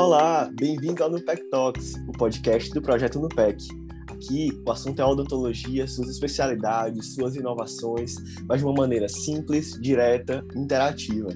Olá, bem-vindo ao NUPEC Talks, o podcast do projeto NUPEC. Aqui, o assunto é odontologia, suas especialidades, suas inovações, mas de uma maneira simples, direta, interativa.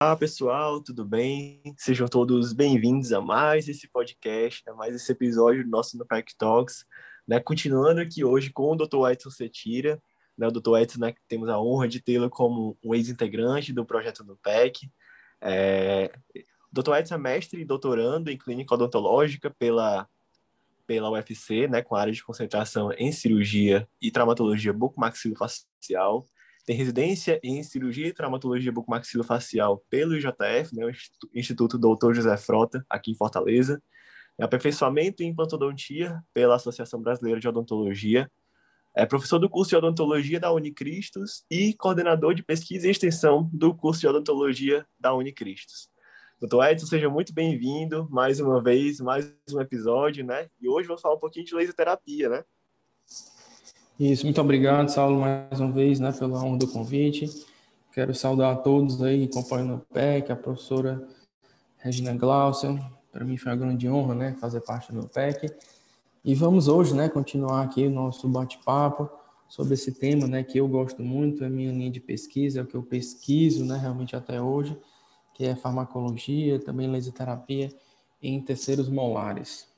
Olá, pessoal, tudo bem? Sejam todos bem-vindos a mais esse podcast, a mais esse episódio do nosso NUPEC Talks. Né? Continuando aqui hoje com o Dr. Edson Setira, né? o Dr. Edson, né, que temos a honra de tê-lo como um ex-integrante do projeto NUPEC. É, o Dr. Edson é mestre e doutorando em clínica odontológica pela, pela UFC, né, com área de concentração em cirurgia e traumatologia bucomaxilofacial. Tem residência em cirurgia e traumatologia bucomaxilofacial pelo IJF, né, o Instituto Dr. José Frota, aqui em Fortaleza. É aperfeiçoamento em implantodontia pela Associação Brasileira de Odontologia. É professor do curso de odontologia da Unicristos e coordenador de pesquisa e extensão do curso de odontologia da Unicristos. Doutor Edson, seja muito bem-vindo mais uma vez, mais um episódio, né? E hoje vamos falar um pouquinho de laser terapia, né? Isso, muito obrigado, Saulo, mais uma vez, né, pela honra do convite. Quero saudar a todos aí que acompanham o PEC, a professora Regina Glaucia. Para mim foi uma grande honra, né, fazer parte do PEC. E vamos hoje, né, continuar aqui o nosso bate-papo sobre esse tema, né, que eu gosto muito, é minha linha de pesquisa, é o que eu pesquiso, né, realmente até hoje, que é farmacologia, também laser terapia em terceiros molares.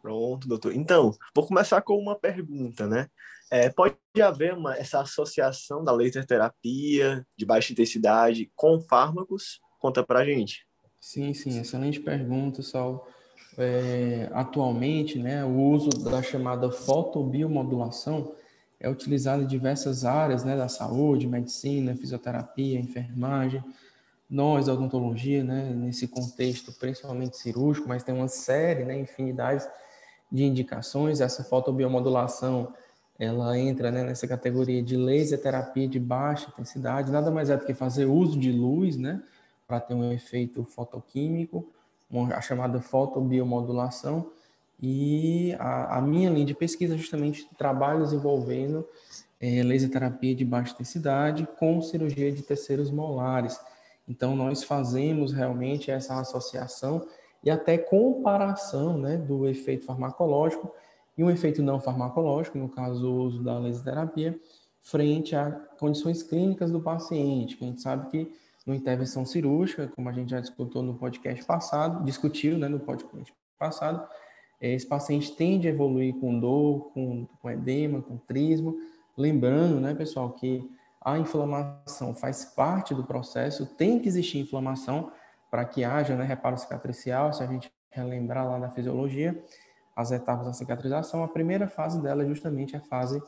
Pronto, doutor. Então, vou começar com uma pergunta, né? É, pode haver uma, essa associação da laser terapia de baixa intensidade com fármacos? Conta pra gente. Sim, sim, excelente pergunta, Saulo. É, atualmente, né, o uso da chamada fotobiomodulação é utilizado em diversas áreas né, da saúde, medicina, fisioterapia, enfermagem, nós, odontologia, né, nesse contexto principalmente cirúrgico, mas tem uma série, né, infinidades de indicações. Essa fotobiomodulação, ela entra né, nessa categoria de laser terapia de baixa intensidade, nada mais é do que fazer uso de luz, né, para ter um efeito fotoquímico, a chamada fotobiomodulação, e a, a, minha linha de pesquisa é justamente trabalhos envolvendo é, laser terapia de baixa intensidade com cirurgia de terceiros molares. Então, nós fazemos realmente essa associação e até comparação né, do efeito farmacológico e um efeito não farmacológico, no caso o uso da laserterapia, frente a condições clínicas do paciente, que a gente sabe que no intervenção cirúrgica, como a gente já discutiu no podcast passado, discutiu né, no podcast passado, esse paciente tende a evoluir com dor, com, com edema, com trismo, lembrando, né, pessoal, que a inflamação faz parte do processo, tem que existir inflamação, para que haja né, reparo cicatricial, se a gente relembrar lá da fisiologia, as etapas da cicatrização, a primeira fase dela é justamente a fase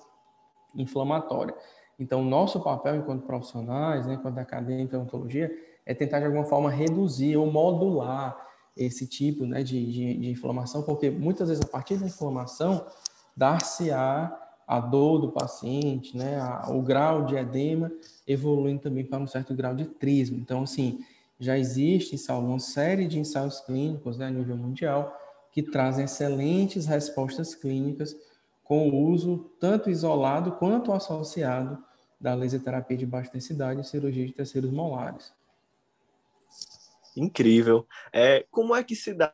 inflamatória. Então, nosso papel enquanto profissionais, né, enquanto acadêmicos de odontologia, é tentar de alguma forma reduzir ou modular esse tipo né, de, de, de inflamação, porque muitas vezes a partir da inflamação dar-se-á a dor do paciente, né, a, o grau de edema evoluindo também para um certo grau de trismo. Então, assim, já existe, Saulo, uma série de ensaios clínicos né, a nível mundial que trazem excelentes respostas clínicas com o uso tanto isolado quanto associado da laser terapia de baixa densidade e cirurgia de terceiros molares. Incrível. É, como é que se dá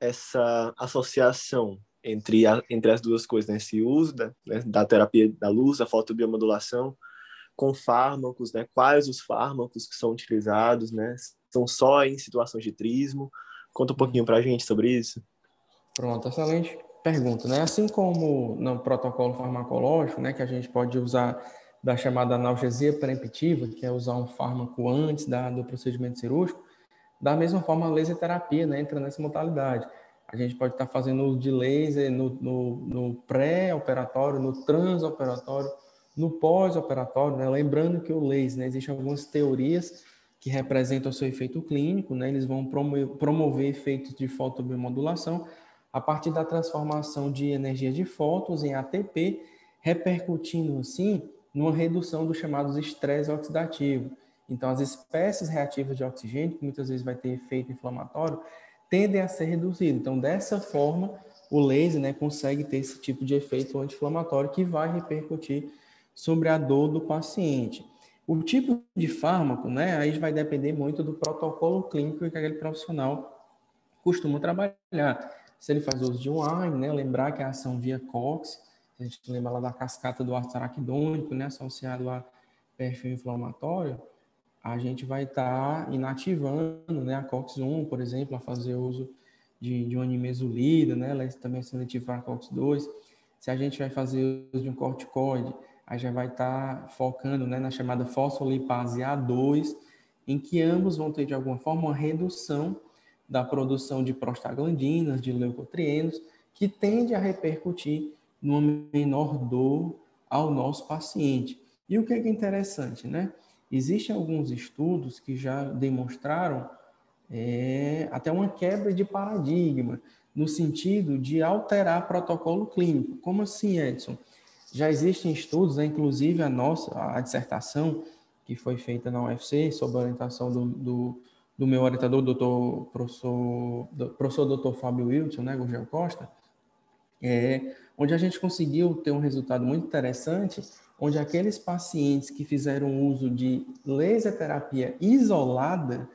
essa associação entre, a, entre as duas coisas, né? esse uso da, né, da terapia da luz, a fotobiomodulação, com fármacos, né? Quais os fármacos que são utilizados, né? São só em situações de trismo? Conta um pouquinho para a gente sobre isso. Pronto, excelente pergunta, né? Assim como no protocolo farmacológico, né, que a gente pode usar da chamada analgesia preemptiva, que é usar um fármaco antes da, do procedimento cirúrgico, da mesma forma a laser terapia, né, entra nessa modalidade. A gente pode estar fazendo uso de laser no, no, no pré-operatório, no transoperatório, no pós-operatório, né? lembrando que o laser, né, existem algumas teorias que representam o seu efeito clínico, né? eles vão promover, promover efeitos de fotobiomodulação a partir da transformação de energia de fótons em ATP, repercutindo assim numa redução dos chamados estresse oxidativo. Então, as espécies reativas de oxigênio, que muitas vezes vai ter efeito inflamatório, tendem a ser reduzidas. Então, dessa forma, o laser né, consegue ter esse tipo de efeito anti-inflamatório que vai repercutir sobre a dor do paciente. O tipo de fármaco, né, aí vai depender muito do protocolo clínico que aquele profissional costuma trabalhar. Se ele faz uso de um AINE, né, lembrar que a ação via COX, a gente lembra lá da cascata do ácido araquidônico, né, associado a perfil inflamatório, a gente vai estar tá inativando né, a COX-1, por exemplo, a fazer uso de, de uma nimesulida, né, ela é também seletiva para a COX-2. Se a gente vai fazer uso de um corticoide, a gente vai estar tá focando né, na chamada fosfolipase A2, em que ambos vão ter, de alguma forma, uma redução da produção de prostaglandinas, de leucotrienos, que tende a repercutir numa menor dor ao nosso paciente. E o que é, que é interessante, né? Existem alguns estudos que já demonstraram é, até uma quebra de paradigma, no sentido de alterar protocolo clínico. Como assim, Edson? Já existem estudos, né, inclusive a nossa, a dissertação que foi feita na UFC, sob a orientação do, do, do meu orientador, doutor, professor, do, professor doutor Fábio Wilson, né, Gurgel Costa, é, onde a gente conseguiu ter um resultado muito interessante, onde aqueles pacientes que fizeram uso de laser terapia isolada,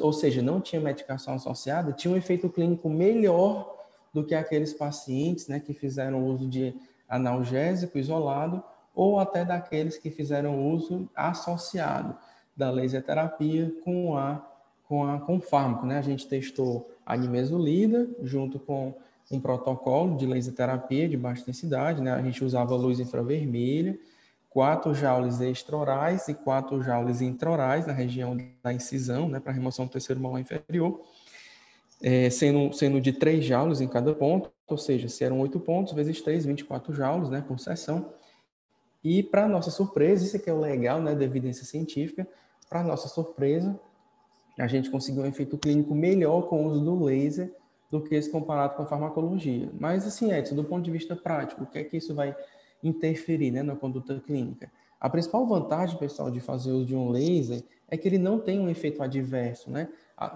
ou seja, não tinha medicação associada, tinha um efeito clínico melhor do que aqueles pacientes né, que fizeram uso de analgésico isolado ou até daqueles que fizeram uso associado da laser terapia com a com a com fármaco, né? A gente testou a nimesulida junto com um protocolo de laser terapia de baixa intensidade, né? A gente usava luz infravermelha, 4 joules extraorais e 4 joules intraorais na região da incisão, né, para remoção do terceiro molar inferior, é, sendo, sendo de 3 joules em cada ponto, ou seja, se eram 8 pontos, vezes 3, 24 joules, né, por sessão. E, para nossa surpresa, isso aqui é o legal, né, da evidência científica, para nossa surpresa, a gente conseguiu um efeito clínico melhor com o uso do laser do que esse comparado com a farmacologia. Mas, assim, Edson, do ponto de vista prático, o que é que isso vai interferir né, na conduta clínica? A principal vantagem, pessoal, de fazer uso de um laser é que ele não tem um efeito adverso, né?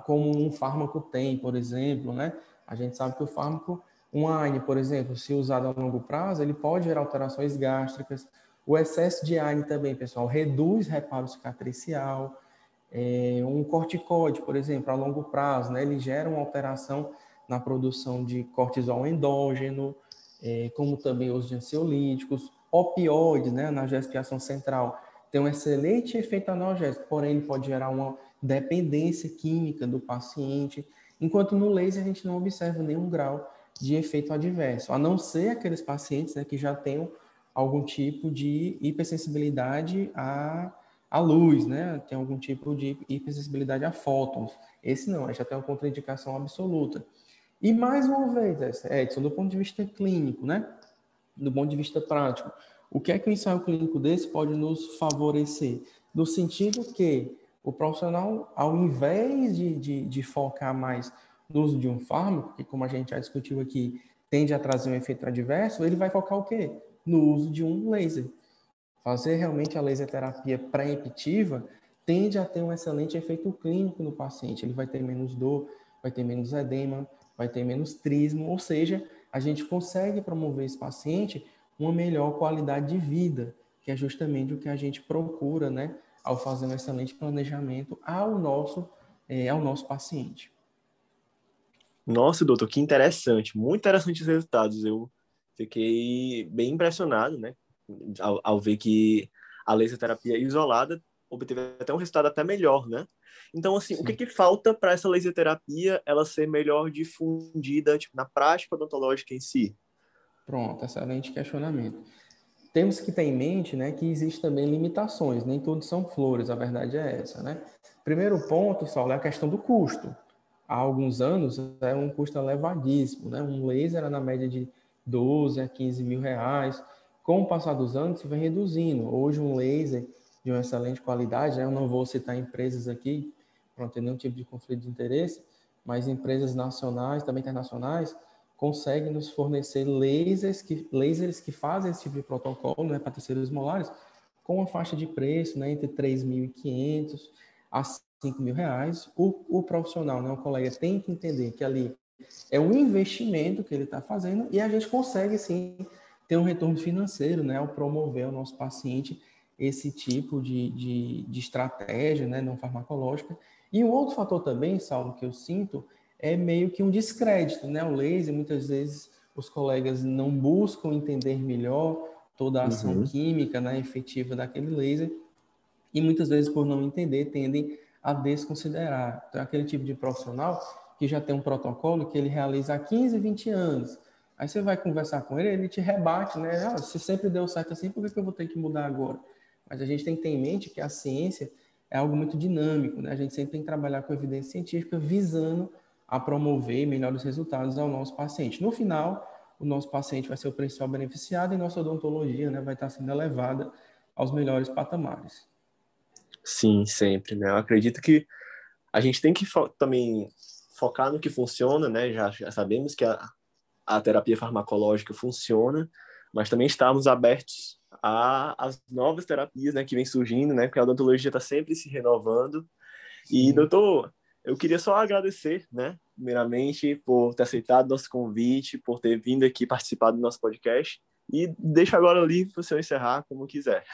Como um fármaco tem, por exemplo, né? A gente sabe que o fármaco, um AINE, por exemplo, se usado a longo prazo, ele pode gerar alterações gástricas. O excesso de AINE também, pessoal, reduz reparo cicatricial. É, um corticoide, por exemplo, a longo prazo, né? Ele gera uma alteração na produção de cortisol endógeno, é, como também os ansiolíticos, opioides, né, analgésico de ação central, tem um excelente efeito analgésico, porém ele pode gerar uma dependência química do paciente, enquanto no laser a gente não observa nenhum grau de efeito adverso, a não ser aqueles pacientes né, que já tenham algum tipo de hipersensibilidade à, à luz, né? Tem algum tipo de hipersensibilidade a fótons. Esse não, já tem uma contraindicação absoluta. E mais uma vez, Edson, do ponto de vista clínico, né? Do ponto de vista prático, o que é que o ensaio clínico desse pode nos favorecer? No sentido que o profissional, ao invés de, de, de focar mais no uso de um fármaco, que como a gente já discutiu aqui, tende a trazer um efeito adverso, ele vai focar o quê? No uso de um laser. Fazer realmente a laser terapia pré-emptiva tende a ter um excelente efeito clínico no paciente. Ele vai ter menos dor, vai ter menos edema, vai ter menos trismo, ou seja, a gente consegue promover esse paciente uma melhor qualidade de vida, que é justamente o que a gente procura, né, ao fazer um excelente planejamento ao nosso, é, ao nosso paciente. Nossa, doutor, que interessante, muito interessantes resultados. Eu fiquei bem impressionado, né, ao, ao ver que a laser terapia isolada obteve até um resultado até melhor, né? Então, assim, Sim. o que, que falta para essa laser terapia ela ser melhor difundida tipo, na prática odontológica em si? Pronto, excelente questionamento. Temos que ter em mente né, que existem também limitações, nem tudo são flores, a verdade é essa. Né? Primeiro ponto, Saulo, é a questão do custo. Há alguns anos era um custo elevadíssimo, né? um laser era na média de 12 a 15 mil reais. Com o passar dos anos, isso vem reduzindo. Hoje, um laser de uma excelente qualidade. Né? Eu não vou citar empresas aqui, para não ter nenhum tipo de conflito de interesse, mas empresas nacionais, também internacionais, conseguem nos fornecer lasers que, lasers que fazem esse tipo de protocolo né, para terceiros molares com uma faixa de preço né, entre 3.500 a 5 mil reais. O, o profissional, né, o colega, tem que entender que ali é um investimento que ele está fazendo e a gente consegue sim ter um retorno financeiro né, ao promover o nosso paciente esse tipo de, de, de estratégia né, não farmacológica. E um outro fator também, Saulo, que eu sinto, é meio que um descrédito, né? O laser, muitas vezes, os colegas não buscam entender melhor toda a ação uhum. química né, efetiva daquele laser e muitas vezes, por não entender, tendem a desconsiderar. Então, é aquele tipo de profissional que já tem um protocolo que ele realiza há 15, 20 anos. Aí você vai conversar com ele, ele te rebate, né? Ah, se sempre deu certo assim, por que eu vou ter que mudar agora? Mas a gente tem que ter em mente que a ciência é algo muito dinâmico, né? A gente sempre tem que trabalhar com evidência científica visando a promover melhores resultados ao nosso paciente. No final, o nosso paciente vai ser o principal beneficiado e nossa odontologia né, vai estar sendo elevada aos melhores patamares. Sim, sempre, né? Eu acredito que a gente tem que fo também focar no que funciona, né? Já, já sabemos que a, a terapia farmacológica funciona, mas também estamos abertos às novas terapias, né, que vem surgindo, né? Porque a odontologia está sempre se renovando. E, doutor, eu queria só agradecer, né, primeiramente, por ter aceitado nosso convite, por ter vindo aqui participar do nosso podcast. E deixo agora livre para o senhor encerrar como quiser.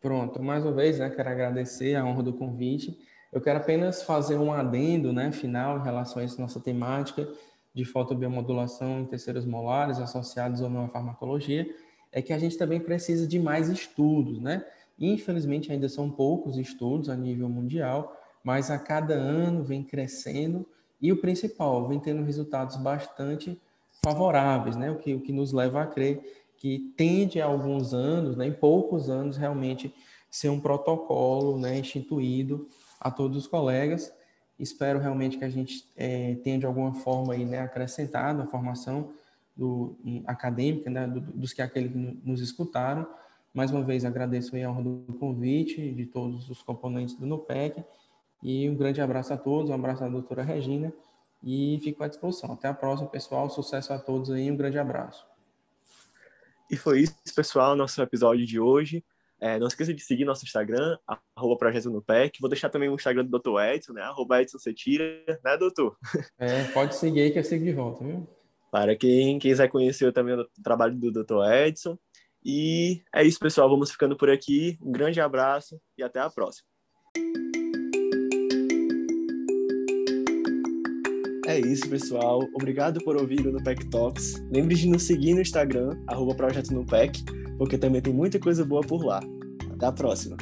Pronto, mais uma vez, né, quero agradecer a honra do convite. Eu quero apenas fazer um adendo né, final em relação a essa nossa temática de fotobiomodulação em terceiros molares associados à farmacologia, é que a gente também precisa de mais estudos, né? Infelizmente ainda são poucos estudos a nível mundial, mas a cada ano vem crescendo e o principal, vem tendo resultados bastante favoráveis, né? O que, o que nos leva a crer que tende a alguns anos, né, em poucos anos, realmente ser um protocolo né, instituído a todos os colegas. Espero realmente que a gente é, tenha de alguma forma aí, né, acrescentado a formação do, acadêmica né, do, dos que aqueles que nos escutaram. Mais uma vez agradeço a honra do convite de todos os componentes do NUPEC e um grande abraço a todos, um abraço à doutora Regina e fico à disposição. Até a próxima, pessoal. Sucesso a todos aí, um grande abraço. E foi isso, pessoal, nosso episódio de hoje. É, não esqueça de seguir nosso Instagram, arroba Projeto no PEC. Vou deixar também o Instagram do Dr. Edson, né? Arroba Edson Cetira, né, doutor? É, pode seguir aí que eu sigo de volta, viu? Para quem quiser conhecer também o trabalho do Dr. Edson. E é isso, pessoal. Vamos ficando por aqui. Um grande abraço e até a próxima. É isso, pessoal. Obrigado por ouvir o Nupec Talks. Lembre de nos seguir no Instagram, arroba Projeto Nupec, porque também tem muita coisa boa por lá. Até a próxima!